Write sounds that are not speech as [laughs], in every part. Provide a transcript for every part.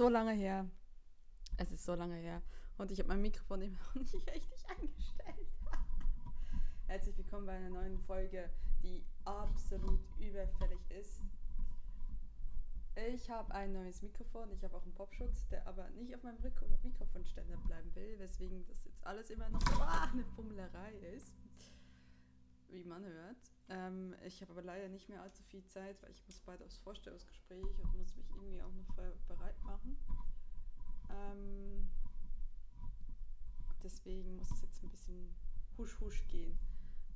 so lange her. Es ist so lange her. Und ich habe mein Mikrofon immer noch nicht richtig eingestellt. [laughs] Herzlich willkommen bei einer neuen Folge, die absolut überfällig ist. Ich habe ein neues Mikrofon, ich habe auch einen Popschutz, der aber nicht auf meinem Mikrofonständer bleiben will, weswegen das jetzt alles immer noch so ah, eine Fummelerei ist wie man hört. Ähm, ich habe aber leider nicht mehr allzu viel Zeit, weil ich muss bald aufs Vorstellungsgespräch und muss mich irgendwie auch noch bereit machen. Ähm, deswegen muss es jetzt ein bisschen husch husch gehen.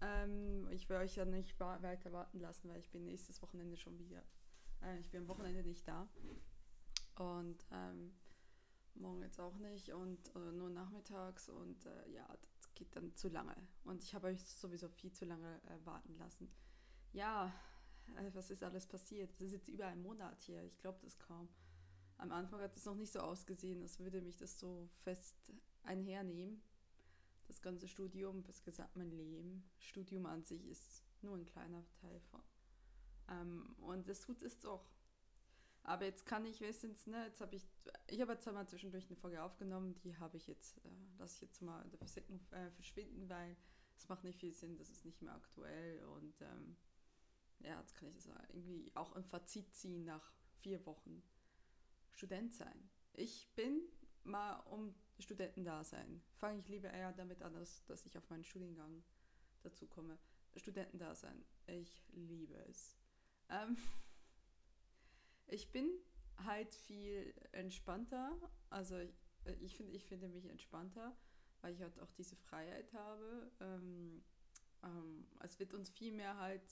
Ähm, ich will euch ja nicht weiter warten lassen, weil ich bin nächstes Wochenende schon wieder. Äh, ich bin am Wochenende nicht da. Und ähm, morgen jetzt auch nicht und äh, nur nachmittags und äh, ja, geht dann zu lange. Und ich habe euch sowieso viel zu lange äh, warten lassen. Ja, äh, was ist alles passiert? Das ist jetzt über einen Monat hier. Ich glaube das kaum. Am Anfang hat es noch nicht so ausgesehen, als würde mich das so fest einhernehmen. Das ganze Studium, bis gesagt mein Leben. Studium an sich ist nur ein kleiner Teil von. Ähm, und das tut es doch. Aber jetzt kann ich wenigstens, ne, jetzt habe ich, ich habe jetzt mal zwischendurch eine Folge aufgenommen, die habe ich jetzt, äh, lasse ich jetzt mal Versenkung äh, verschwinden, weil es macht nicht viel Sinn, das ist nicht mehr aktuell und ähm, ja, jetzt kann ich das irgendwie auch ein Fazit ziehen nach vier Wochen Student sein. Ich bin mal um Studentendasein. Fange ich lieber eher damit an, dass, dass ich auf meinen Studiengang dazu komme. Studentendasein. Ich liebe es. Ähm, [laughs] ich bin halt viel entspannter. Also ich, ich finde ich finde mich entspannter, weil ich halt auch diese Freiheit habe. Ähm, ähm, es wird uns viel mehr halt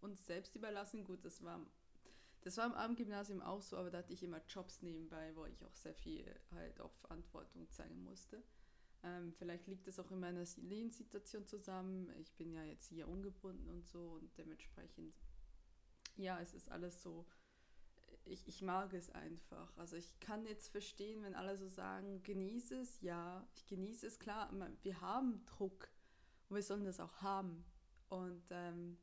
uns selbst überlassen. Gut, das war, das war am Abendgymnasium auch so, aber da hatte ich immer Jobs nebenbei, wo ich auch sehr viel halt auch Verantwortung zeigen musste. Ähm, vielleicht liegt es auch in meiner Lebenssituation zusammen. Ich bin ja jetzt hier ungebunden und so und dementsprechend, ja, es ist alles so ich, ich mag es einfach. Also ich kann jetzt verstehen, wenn alle so sagen, genieße es, ja, ich genieße es, klar, wir haben Druck und wir sollen das auch haben. Und ähm,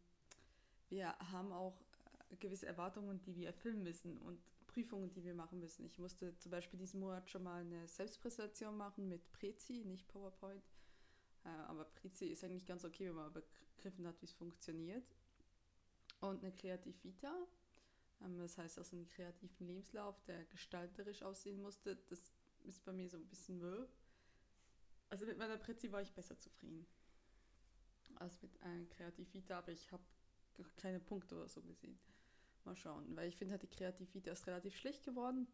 wir haben auch äh, gewisse Erwartungen, die wir erfüllen müssen und Prüfungen, die wir machen müssen. Ich musste zum Beispiel diesen Monat schon mal eine Selbstpräsentation machen mit Prezi, nicht PowerPoint. Äh, aber Prezi ist eigentlich ganz okay, wenn man begriffen hat, wie es funktioniert. Und eine Kreativita das heißt, also einen kreativen Lebenslauf, der gestalterisch aussehen musste, das ist bei mir so ein bisschen Müll. Also mit meiner Prezi war ich besser zufrieden als mit einer Kreativita, aber ich habe keine Punkte oder so gesehen. Mal schauen, weil ich finde halt die Kreativita ist relativ schlecht geworden,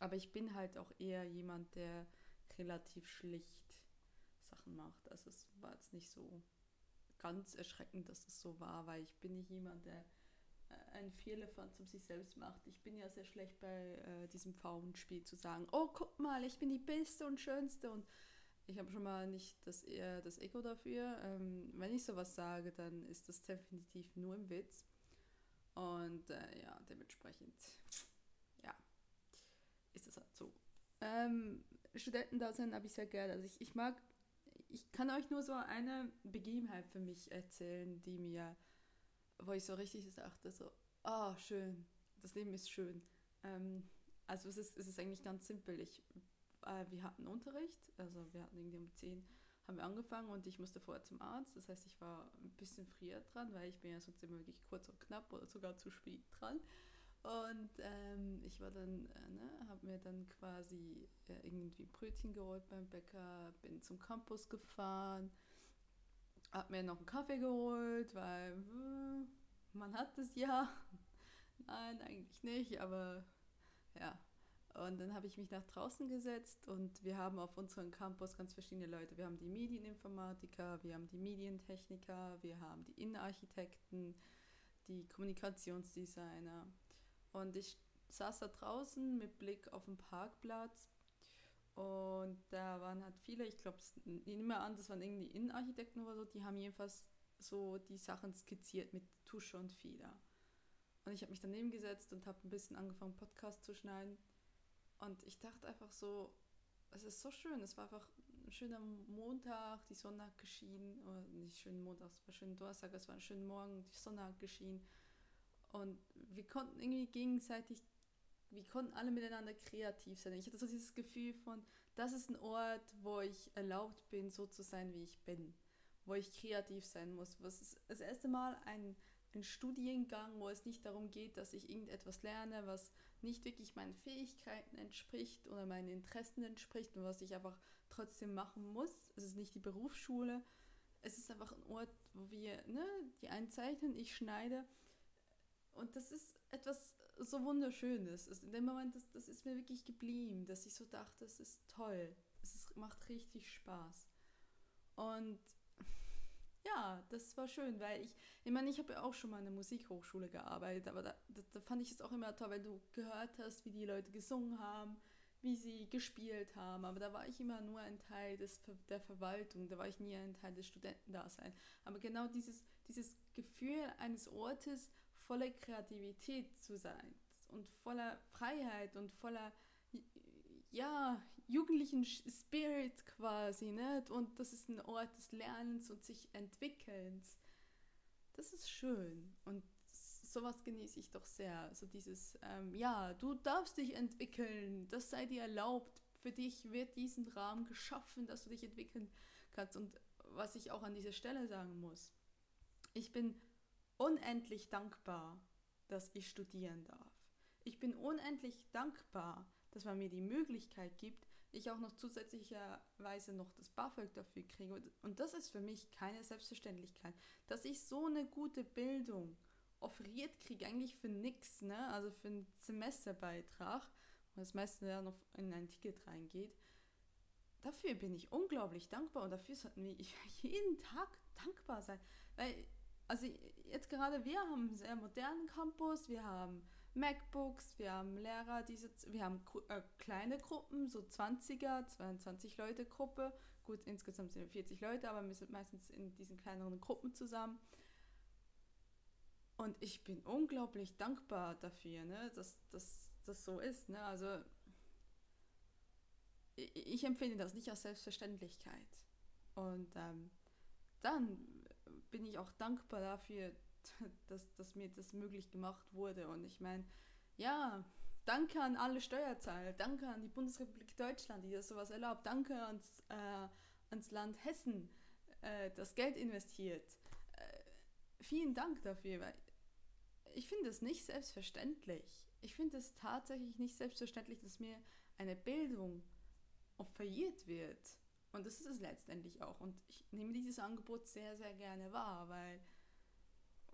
aber ich bin halt auch eher jemand, der relativ schlicht Sachen macht. Also es war jetzt nicht so ganz erschreckend, dass es so war, weil ich bin nicht jemand, der ein Vierlefanz um sich selbst macht. Ich bin ja sehr schlecht bei äh, diesem Pfauenspiel zu sagen, oh, guck mal, ich bin die Beste und Schönste und ich habe schon mal nicht das, eher das Ego dafür. Ähm, wenn ich sowas sage, dann ist das definitiv nur im Witz. Und äh, ja, dementsprechend, ja, ist das halt so. Ähm, Studentendasein habe ich sehr gerne. Also ich, ich mag, ich kann euch nur so eine Begebenheit für mich erzählen, die mir wo ich so richtig dachte, so, ah, oh, schön, das Leben ist schön. Ähm, also es ist, es ist eigentlich ganz simpel. Ich, äh, wir hatten Unterricht, also wir hatten irgendwie um 10 haben wir angefangen und ich musste vorher zum Arzt. Das heißt, ich war ein bisschen früher dran, weil ich bin ja sonst immer wirklich kurz und knapp oder sogar zu spät dran. Und ähm, ich war dann, äh, ne, habe mir dann quasi äh, irgendwie Brötchen geholt beim Bäcker, bin zum Campus gefahren, habe mir noch einen Kaffee geholt, weil äh, man hat es ja. [laughs] Nein, eigentlich nicht, aber ja. Und dann habe ich mich nach draußen gesetzt und wir haben auf unserem Campus ganz verschiedene Leute. Wir haben die Medieninformatiker, wir haben die Medientechniker, wir haben die Innenarchitekten, die Kommunikationsdesigner. Und ich saß da draußen mit Blick auf den Parkplatz und da waren halt viele, ich glaube, ich nehme an, das waren irgendwie Innenarchitekten oder so, die haben jedenfalls so die Sachen skizziert mit Tusche und Feder. Und ich habe mich daneben gesetzt und habe ein bisschen angefangen, Podcast zu schneiden. Und ich dachte einfach so, es ist so schön. Es war einfach ein schöner Montag, die Sonne hat geschienen. Oder nicht schönen Montag, es war schön Donnerstag, es war ein schöner Morgen, die Sonne hat geschienen. Und wir konnten irgendwie gegenseitig, wir konnten alle miteinander kreativ sein. Ich hatte so dieses Gefühl von, das ist ein Ort, wo ich erlaubt bin, so zu sein, wie ich bin. Wo ich kreativ sein muss. Was ist das erste Mal ein, ein Studiengang, wo es nicht darum geht, dass ich irgendetwas lerne, was nicht wirklich meinen Fähigkeiten entspricht oder meinen Interessen entspricht und was ich einfach trotzdem machen muss. Es ist nicht die Berufsschule. Es ist einfach ein Ort, wo wir, ne, die einen zeichnen, ich schneide. Und das ist etwas so Wunderschönes. Also in dem Moment, das, das ist mir wirklich geblieben, dass ich so dachte, es ist toll. Es ist, macht richtig Spaß. Und ja, das war schön, weil ich, ich meine, ich habe ja auch schon mal in der Musikhochschule gearbeitet, aber da, da, da fand ich es auch immer toll, weil du gehört hast, wie die Leute gesungen haben, wie sie gespielt haben. Aber da war ich immer nur ein Teil des, der Verwaltung, da war ich nie ein Teil des Studentendaseins. Aber genau dieses, dieses Gefühl eines Ortes voller Kreativität zu sein und voller Freiheit und voller ja, jugendlichen Spirit quasi, ne? Und das ist ein Ort des Lernens und sich entwickelns. Das ist schön und sowas genieße ich doch sehr. So dieses, ähm, ja, du darfst dich entwickeln, das sei dir erlaubt. Für dich wird diesen Rahmen geschaffen, dass du dich entwickeln kannst. Und was ich auch an dieser Stelle sagen muss, ich bin unendlich dankbar, dass ich studieren darf. Ich bin unendlich dankbar, dass man mir die Möglichkeit gibt, ich auch noch zusätzlicherweise noch das BAföG dafür kriege. Und das ist für mich keine Selbstverständlichkeit, dass ich so eine gute Bildung offeriert kriege, eigentlich für nichts, ne? also für einen Semesterbeitrag, wo das meiste ja noch in ein Ticket reingeht. Dafür bin ich unglaublich dankbar und dafür sollten wir [laughs] jeden Tag dankbar sein. Weil, also jetzt gerade, wir haben einen sehr modernen Campus, wir haben MacBooks, wir haben Lehrer, diese, wir haben äh, kleine Gruppen, so 20er, 22 Leute Gruppe. Gut, insgesamt sind wir 40 Leute, aber wir sind meistens in diesen kleineren Gruppen zusammen. Und ich bin unglaublich dankbar dafür, ne, dass das so ist. Ne? Also ich, ich, empfinde das nicht als Selbstverständlichkeit. Und ähm, dann bin ich auch dankbar dafür, [laughs] dass, dass mir das möglich gemacht wurde. Und ich meine, ja, danke an alle Steuerzahler, danke an die Bundesrepublik Deutschland, die das sowas erlaubt, danke ans, äh, ans Land Hessen, äh, das Geld investiert. Äh, vielen Dank dafür, weil ich finde es nicht selbstverständlich. Ich finde es tatsächlich nicht selbstverständlich, dass mir eine Bildung offeriert wird. Und das ist es letztendlich auch. Und ich nehme dieses Angebot sehr, sehr gerne wahr, weil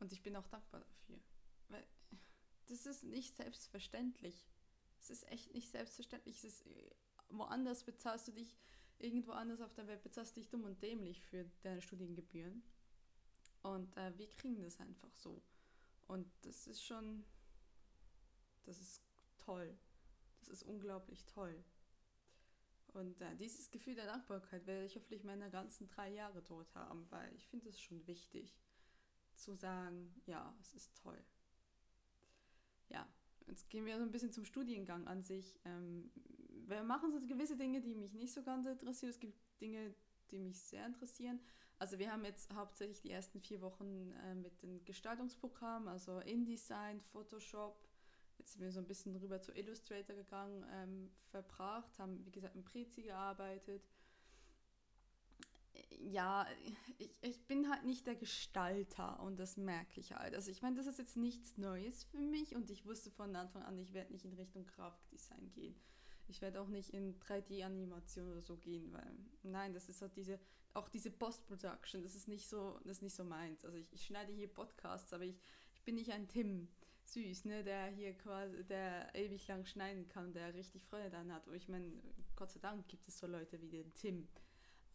und ich bin auch dankbar dafür. Weil das ist nicht selbstverständlich. Es ist echt nicht selbstverständlich. Es ist, äh, woanders bezahlst du dich, irgendwo anders auf der Welt bezahlst du dich dumm und dämlich für deine Studiengebühren. Und äh, wir kriegen das einfach so. Und das ist schon, das ist toll. Das ist unglaublich toll. Und äh, dieses Gefühl der Dankbarkeit werde ich hoffentlich meine ganzen drei Jahre dort haben, weil ich finde es schon wichtig zu sagen, ja, es ist toll. Ja, jetzt gehen wir so ein bisschen zum Studiengang an sich. Ähm, wir machen so gewisse Dinge, die mich nicht so ganz interessieren. Es gibt Dinge, die mich sehr interessieren. Also wir haben jetzt hauptsächlich die ersten vier Wochen äh, mit dem Gestaltungsprogramm, also InDesign, Photoshop, jetzt sind wir so ein bisschen rüber zu Illustrator gegangen, ähm, verbracht, haben wie gesagt mit Prezi gearbeitet ja, ich, ich bin halt nicht der Gestalter und das merke ich halt. Also ich meine, das ist jetzt nichts Neues für mich und ich wusste von Anfang an, ich werde nicht in Richtung Grafikdesign gehen. Ich werde auch nicht in 3D-Animation oder so gehen, weil nein, das ist halt diese, auch diese Post-Production, das ist nicht so, das ist nicht so meins. Also ich, ich schneide hier Podcasts, aber ich, ich bin nicht ein Tim süß, ne, der hier quasi, der ewig lang schneiden kann, der richtig Freude daran hat. Und ich meine, Gott sei Dank gibt es so Leute wie den Tim.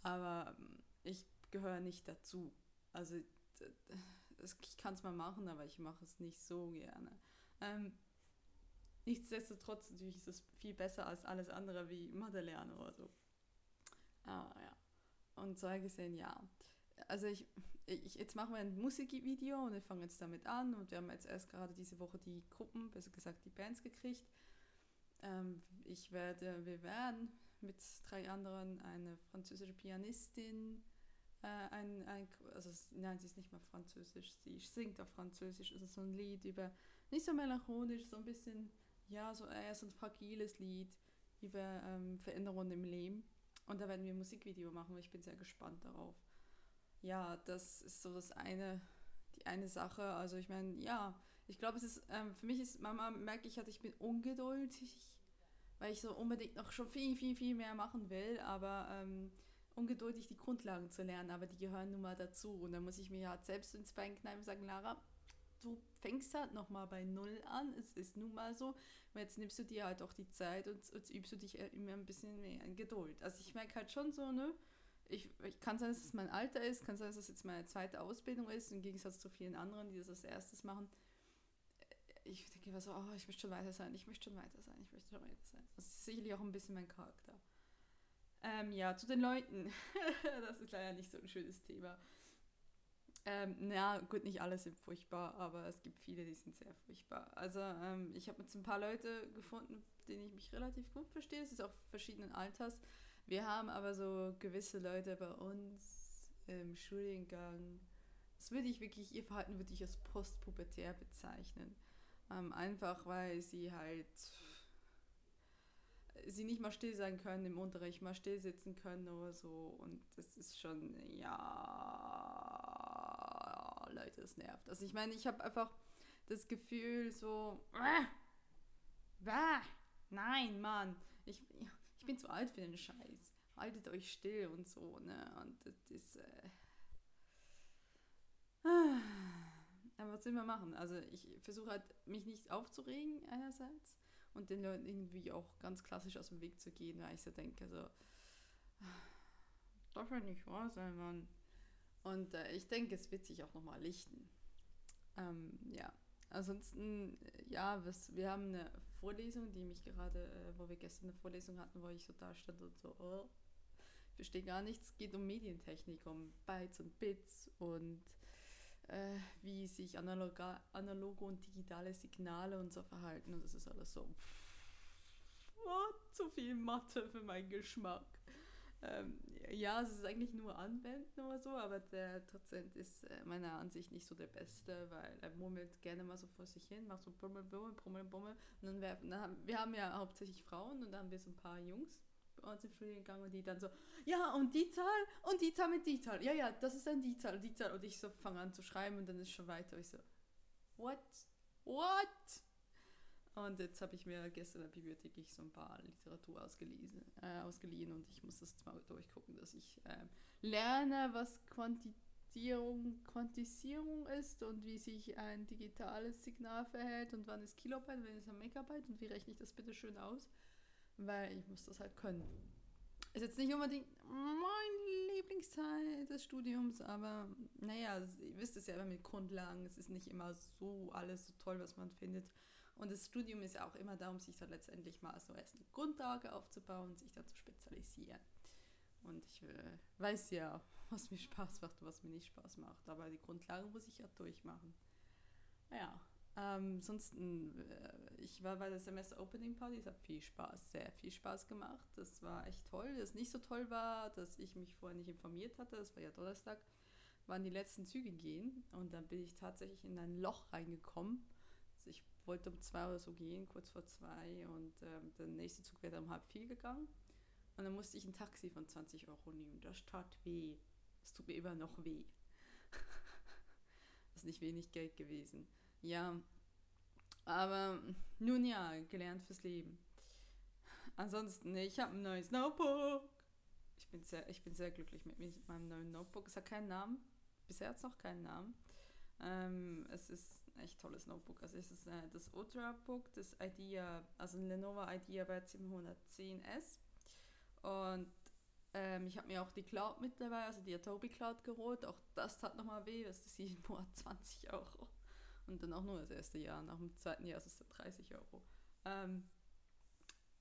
Aber ich gehöre nicht dazu. Also ich kann es mal machen, aber ich mache es nicht so gerne. Ähm, nichtsdestotrotz natürlich ist es viel besser als alles andere wie Mathe lernen oder so. Ah, ja. Und so gesehen, ja. Also ich, ich jetzt machen wir ein Musikvideo und wir fangen jetzt damit an und wir haben jetzt erst gerade diese Woche die Gruppen, besser gesagt die Bands gekriegt. Ähm, ich werde, wir werden mit drei anderen eine französische Pianistin, äh, ein, ein, also nein, sie ist nicht mal französisch, sie singt auf Französisch, ist so ein Lied über nicht so melancholisch, so ein bisschen, ja, so eher so ein fragiles Lied über ähm, Veränderungen im Leben. Und da werden wir ein Musikvideo machen und ich bin sehr gespannt darauf. Ja, das ist so das eine, die eine Sache. Also ich meine, ja, ich glaube, es ist, ähm, für mich ist, Mama merke ich halt, ich bin ungeduldig, weil ich so unbedingt noch schon viel, viel, viel mehr machen will, aber ähm, ungeduldig die Grundlagen zu lernen, aber die gehören nun mal dazu. Und dann muss ich mir halt selbst ins Bein kneifen und sagen, Lara, du fängst halt nochmal bei Null an. Es ist nun mal so. Und jetzt nimmst du dir halt auch die Zeit und, und übst du dich immer ein bisschen mehr in Geduld. Also ich merke halt schon so, ne? Ich, ich kann sein, dass es mein Alter ist, kann sein, dass es jetzt meine zweite Ausbildung ist, im Gegensatz zu vielen anderen, die das als erstes machen. Ich denke immer so, oh, ich möchte schon weiter sein, ich möchte schon weiter sein, ich möchte schon weiter sein. Das ist sicherlich auch ein bisschen mein Charakter. Ähm, ja, zu den Leuten. [laughs] das ist leider nicht so ein schönes Thema. Ähm, na gut, nicht alle sind furchtbar, aber es gibt viele, die sind sehr furchtbar. Also ähm, ich habe jetzt ein paar Leute gefunden, denen ich mich relativ gut verstehe. Es ist auch verschiedenen Alters. Wir haben aber so gewisse Leute bei uns im Studiengang. Das würde ich wirklich, ihr Verhalten würde ich als postpubertär bezeichnen. Ähm, einfach weil sie halt sie nicht mal still sein können im Unterricht, mal still sitzen können oder so. Und das ist schon, ja, Leute, es nervt. Also ich meine, ich habe einfach das Gefühl so, äh, äh, nein, Mann, ich, ich bin zu alt für den Scheiß. Haltet euch still und so, ne? Und das ist, äh, aber was will man machen? Also ich versuche halt, mich nicht aufzuregen einerseits und den Leuten irgendwie auch ganz klassisch aus dem Weg zu gehen, weil ich so denke, so, darf ja nicht wahr sein, Mann. Und äh, ich denke, es wird sich auch nochmal lichten. Ähm, ja, ansonsten, ja, was, wir haben eine Vorlesung, die mich gerade, äh, wo wir gestern eine Vorlesung hatten, wo ich so da stand und so, oh, verstehe gar nichts. Es geht um Medientechnik, um Bytes und Bits und äh, wie sich analoge, analoge und digitale Signale und so verhalten. Und das ist alles so oh, zu viel Mathe für meinen Geschmack. Ähm, ja, es ist eigentlich nur Anwenden oder so, aber der Dozent ist äh, meiner Ansicht nicht so der Beste, weil er murmelt gerne mal so vor sich hin, macht so Bummel, Bummel, Bummel, Bummel. Und dann, werfen, dann haben, wir haben ja hauptsächlich Frauen und dann haben wir so ein paar Jungs bei uns Studiengang und die dann so, ja, und die Zahl und die Zahl mit die Zahl. Ja, ja, das ist dann die Zahl, die Zahl. Und ich so fange an zu schreiben und dann ist schon weiter. Ich so, what? What? Und jetzt habe ich mir gestern in der Bibliothek so ein paar Literatur ausgeliehen, äh, ausgeliehen und ich muss das mal durchgucken, dass ich äh, lerne, was Quantitierung, Quantisierung ist und wie sich ein digitales Signal verhält und wann ist Kilobyte, wann ist ein Megabyte und wie rechne ich das bitte schön aus weil ich muss das halt können. Ist jetzt nicht unbedingt mein Lieblingsteil des Studiums, aber naja, ihr wisst es ja immer mit Grundlagen, es ist nicht immer so alles so toll, was man findet. Und das Studium ist ja auch immer da, um sich dann letztendlich mal so erst eine Grundlage aufzubauen und sich dann zu spezialisieren. Und ich äh, weiß ja, was mir Spaß macht und was mir nicht Spaß macht, aber die Grundlagen muss ich ja durchmachen. Ja, ähm, ansonsten, äh, ich war bei der Semester Opening Party, es hat viel Spaß, sehr viel Spaß gemacht. Das war echt toll. Das nicht so toll war, dass ich mich vorher nicht informiert hatte, das war ja Donnerstag, waren die letzten Züge gehen und dann bin ich tatsächlich in ein Loch reingekommen. Also ich wollte um zwei oder so gehen, kurz vor zwei und ähm, der nächste Zug wäre um halb vier gegangen. Und dann musste ich ein Taxi von 20 Euro nehmen. Das tat weh. Das tut mir immer noch weh. [laughs] das ist nicht wenig Geld gewesen. Ja, aber nun ja, gelernt fürs Leben. Ansonsten, ich habe ein neues Notebook. Ich bin, sehr, ich bin sehr glücklich mit, mit meinem neuen Notebook. Es hat keinen Namen. Bisher hat es noch keinen Namen. Ähm, es ist ein echt tolles Notebook. Also es ist äh, das Ultrabook, das Idea, also ein Lenovo Ideabet 710S. Und ähm, ich habe mir auch die Cloud mit dabei, also die Adobe Cloud geholt. Auch das tat nochmal weh, das ist jeden Monat 20 Euro. Und dann auch nur das erste Jahr. Nach dem zweiten Jahr ist es dann 30 Euro. Ähm,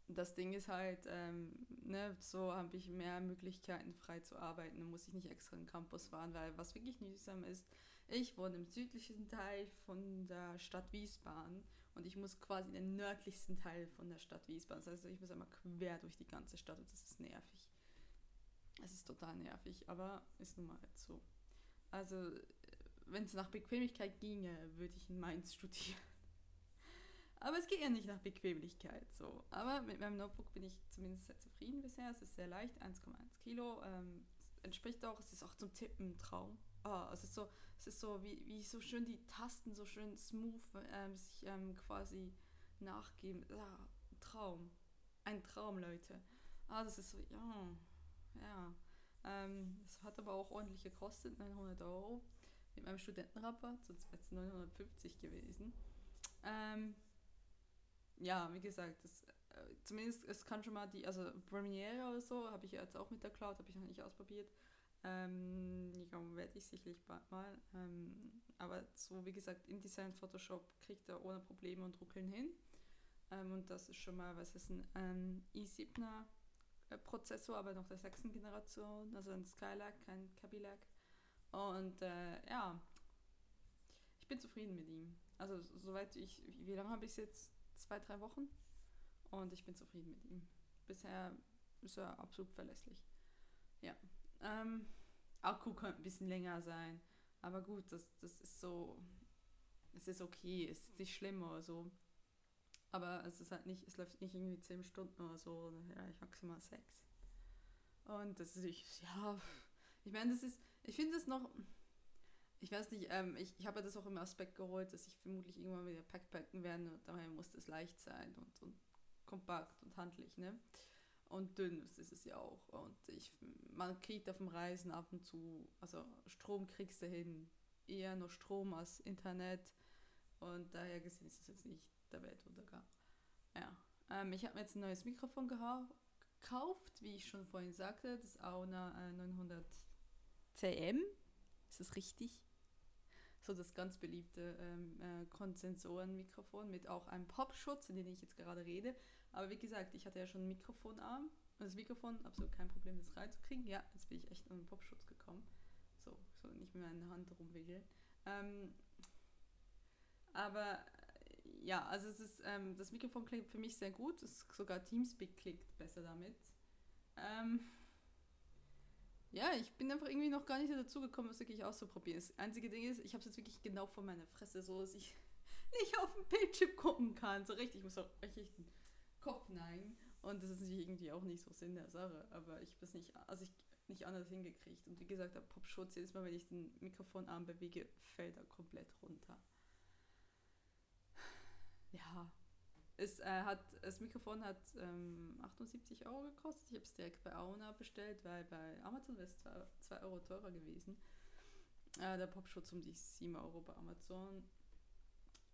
das Ding ist halt, ähm, ne, so habe ich mehr Möglichkeiten frei zu arbeiten. Dann muss ich nicht extra in den Campus fahren, weil was wirklich mühsam ist, ich wohne im südlichsten Teil von der Stadt Wiesbaden und ich muss quasi in den nördlichsten Teil von der Stadt Wiesbaden. Das heißt, ich muss einmal quer durch die ganze Stadt und das ist nervig. Es ist total nervig, aber ist nun mal halt so. Also wenn es nach Bequemlichkeit ginge, würde ich in Mainz studieren. Aber es geht ja nicht nach Bequemlichkeit so. Aber mit meinem Notebook bin ich zumindest sehr zufrieden bisher. Es ist sehr leicht, 1,1 Kilo. Ähm, entspricht auch, es ist auch zum Tippen ein Traum. Oh, es ist so, es ist so, wie, wie so schön die Tasten so schön smooth ähm, sich ähm, quasi nachgeben. Ein Traum. Ein Traum, Leute. Ah, das ist so, ja, ja. Ähm, es hat aber auch ordentlich gekostet, 900 Euro. Mit meinem Studentenrabatt, sonst wäre es 950 gewesen. Ähm, ja, wie gesagt, das, äh, zumindest es kann schon mal die, also Premiere oder so, habe ich jetzt auch mit der Cloud, habe ich noch nicht ausprobiert. Ähm, ja, werde ich sicherlich bald mal. Ähm, aber so wie gesagt, InDesign, Photoshop kriegt er ohne Probleme und Ruckeln hin. Ähm, und das ist schon mal, was ist ein ähm, i7er äh, Prozessor, aber noch der sechsten Generation, also ein Skylak, kein Kabilak. Und äh, ja, ich bin zufrieden mit ihm. Also soweit ich, wie lange habe ich es jetzt? Zwei, drei Wochen. Und ich bin zufrieden mit ihm. Bisher ist er absolut verlässlich. Ja. Ähm, Akku könnte ein bisschen länger sein. Aber gut, das, das ist so. Es ist okay, es ist nicht schlimm oder so. Aber es ist halt nicht, es läuft nicht irgendwie 10 Stunden oder so. Ich maximal 6. Und das ist, ich, ja, ich meine, das ist, ich finde es noch, ich weiß nicht, ähm, ich, ich habe das auch im Aspekt geholt, dass ich vermutlich irgendwann wieder Packpacken werde und daher muss es leicht sein und, und kompakt und handlich, ne? Und dünn ist es ja auch. Und ich, man kriegt auf dem Reisen ab und zu, also Strom kriegst du hin. Eher nur Strom als Internet. Und daher gesehen ist es jetzt nicht der Weltuntergang. Ja. Ähm, ich habe mir jetzt ein neues Mikrofon gekauft, wie ich schon vorhin sagte, das Auna äh, 900 CM. Ist das richtig? So das ganz beliebte ähm, äh, Konsensorenmikrofon mit auch einem Popschutz, in den ich jetzt gerade rede. Aber wie gesagt, ich hatte ja schon einen Mikrofonarm. Und das Mikrofon, absolut kein Problem, das reinzukriegen. Ja, jetzt bin ich echt an den Popschutz gekommen. So, so nicht in der Hand rumwickeln. Ähm, aber ja, also es ist, ähm, das Mikrofon klingt für mich sehr gut. Es, sogar Teamspeak klingt besser damit. Ähm, ja, ich bin einfach irgendwie noch gar nicht dazu gekommen, das wirklich auszuprobieren. Das einzige Ding ist, ich habe es jetzt wirklich genau vor meiner Fresse, so dass ich [laughs] nicht auf den Bildschirm gucken kann. So richtig, ich muss auch richtig den Kopf neigen. Und das ist natürlich irgendwie auch nicht so Sinn der Sache. Aber ich habe es nicht, also ich nicht anders hingekriegt. Und wie gesagt, der Popschutz, jedes Mal, wenn ich den Mikrofonarm bewege, fällt er komplett runter ja, es, äh, hat, das Mikrofon hat ähm, 78 Euro gekostet. Ich habe es direkt bei Auna bestellt, weil bei Amazon wäre es 2 Euro teurer gewesen. Äh, der Popschutz um die 7 Euro bei Amazon.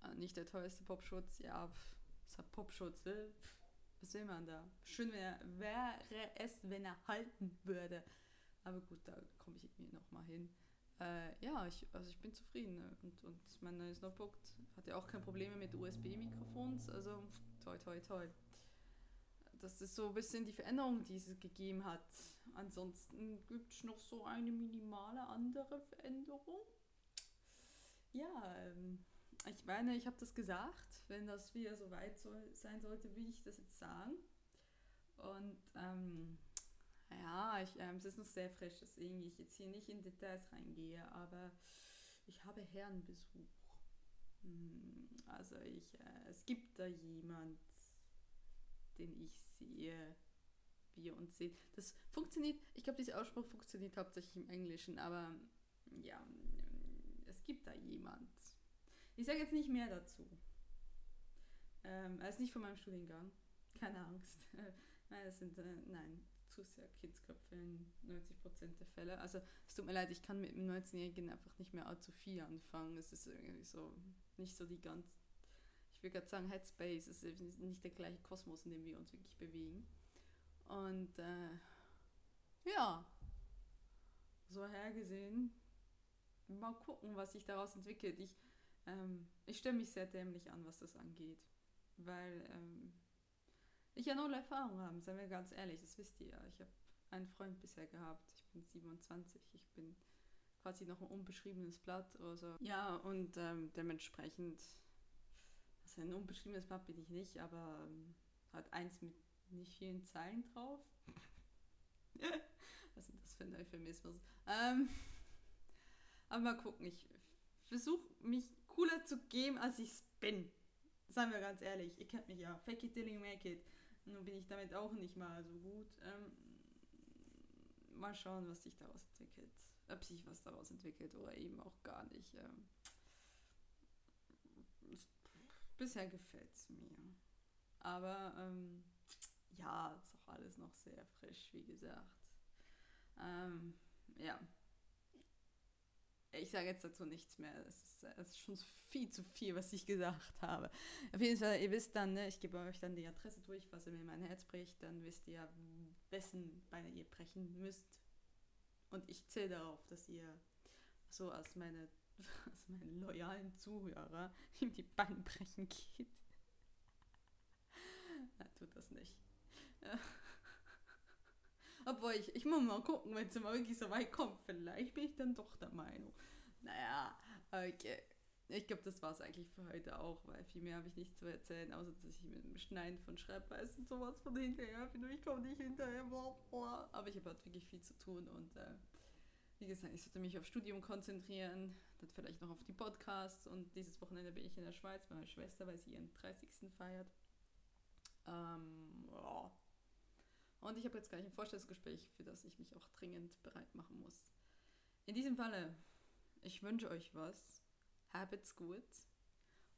Äh, nicht der teuerste Popschutz, ja, pff, es hat Popschutz, äh, was will man da? Schön wär, wäre es, wenn er halten würde. Aber gut, da komme ich irgendwie nochmal hin. Äh, ja, ich, also ich bin zufrieden. Ne? Und, und mein neues Notebook hat ja auch keine Probleme mit USB-Mikrofons. Also toi, toi, toi. Das ist so ein bisschen die Veränderung, die es gegeben hat. Ansonsten gibt es noch so eine minimale andere Veränderung. Ja, ähm, ich meine, ich habe das gesagt, wenn das wieder so weit soll, sein sollte, wie ich das jetzt sagen. Und ähm, ja, ich, ähm, es ist noch sehr frisch, deswegen ich jetzt hier nicht in Details reingehe, aber ich habe Herrenbesuch. Hm, also ich, äh, es gibt da jemand, den ich sehe, wie ihr uns seht. Das funktioniert, ich glaube, dieser Ausspruch funktioniert hauptsächlich im Englischen, aber ja, es gibt da jemand. Ich sage jetzt nicht mehr dazu. Ähm, er ist nicht von meinem Studiengang. Keine Angst. [laughs] nein, das sind, äh, nein, zu sehr Kindsköpfe in 90% der Fälle. Also es tut mir leid, ich kann mit einem 19-Jährigen einfach nicht mehr allzu viel anfangen. Es ist irgendwie so nicht so die ganz, ich will gerade sagen Headspace, es ist nicht der gleiche Kosmos, in dem wir uns wirklich bewegen. Und äh, ja, so hergesehen, mal gucken, was sich daraus entwickelt. Ich, ähm, ich stelle mich sehr dämlich an, was das angeht, weil ähm, ich ja null Erfahrung habe, seien wir ganz ehrlich, das wisst ihr ja. Ich habe einen Freund bisher gehabt, ich bin 27, ich bin quasi noch ein unbeschriebenes Blatt oder so. Ja, und ähm, dementsprechend, also ein unbeschriebenes Blatt bin ich nicht, aber ähm, hat eins mit nicht vielen Zeilen drauf. [laughs] Was ist das für ein Euphemismus? Ähm, aber mal gucken, ich versuche mich cooler zu geben, als ich es bin. seien wir ganz ehrlich, ihr kennt mich ja, fake it till you make it. Nun bin ich damit auch nicht mal so gut. Ähm, mal schauen, was sich daraus entwickelt. Ob sich was daraus entwickelt oder eben auch gar nicht. Ähm, bisher gefällt es mir. Aber ähm, ja, ist auch alles noch sehr frisch, wie gesagt. Ähm, ja. Ich sage jetzt dazu nichts mehr. Es ist, es ist, schon viel zu viel, was ich gesagt habe. Auf jeden Fall, ihr wisst dann, ne, ich gebe euch dann die Adresse durch, was ihr mir mein Herz bricht. Dann wisst ihr, wessen Beine ihr brechen müsst. Und ich zähle darauf, dass ihr so als meine, [laughs] als meine loyalen Zuhörer [laughs] ihm die Beine brechen geht. [laughs] Na, tut das nicht. Obwohl ich, ich muss mal gucken, wenn es mal wirklich so weit kommt. Vielleicht bin ich dann doch der Meinung. Naja, okay. Ich glaube, das war es eigentlich für heute auch, weil viel mehr habe ich nicht zu erzählen, außer dass ich mit dem Schneiden von Schreibweisen und sowas von hinterher bin. Ich komme nicht hinterher. Aber ich habe halt wirklich viel zu tun und äh, wie gesagt, ich sollte mich auf Studium konzentrieren, dann vielleicht noch auf die Podcasts und dieses Wochenende bin ich in der Schweiz bei meiner Schwester, weil sie ihren 30. feiert. Ähm, oh. Und ich habe jetzt gleich ein Vorstellungsgespräch, für das ich mich auch dringend bereit machen muss. In diesem Falle, ich wünsche euch was. Habt's gut.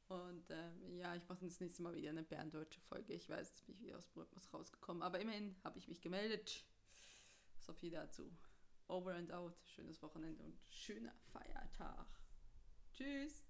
Und ähm, ja, ich mache das nächste Mal wieder eine berndeutsche Folge. Ich weiß, jetzt bin ich wieder aus dem Rhythmus rausgekommen. Aber immerhin habe ich mich gemeldet. So viel dazu. Over and out. Schönes Wochenende und schöner Feiertag. Tschüss.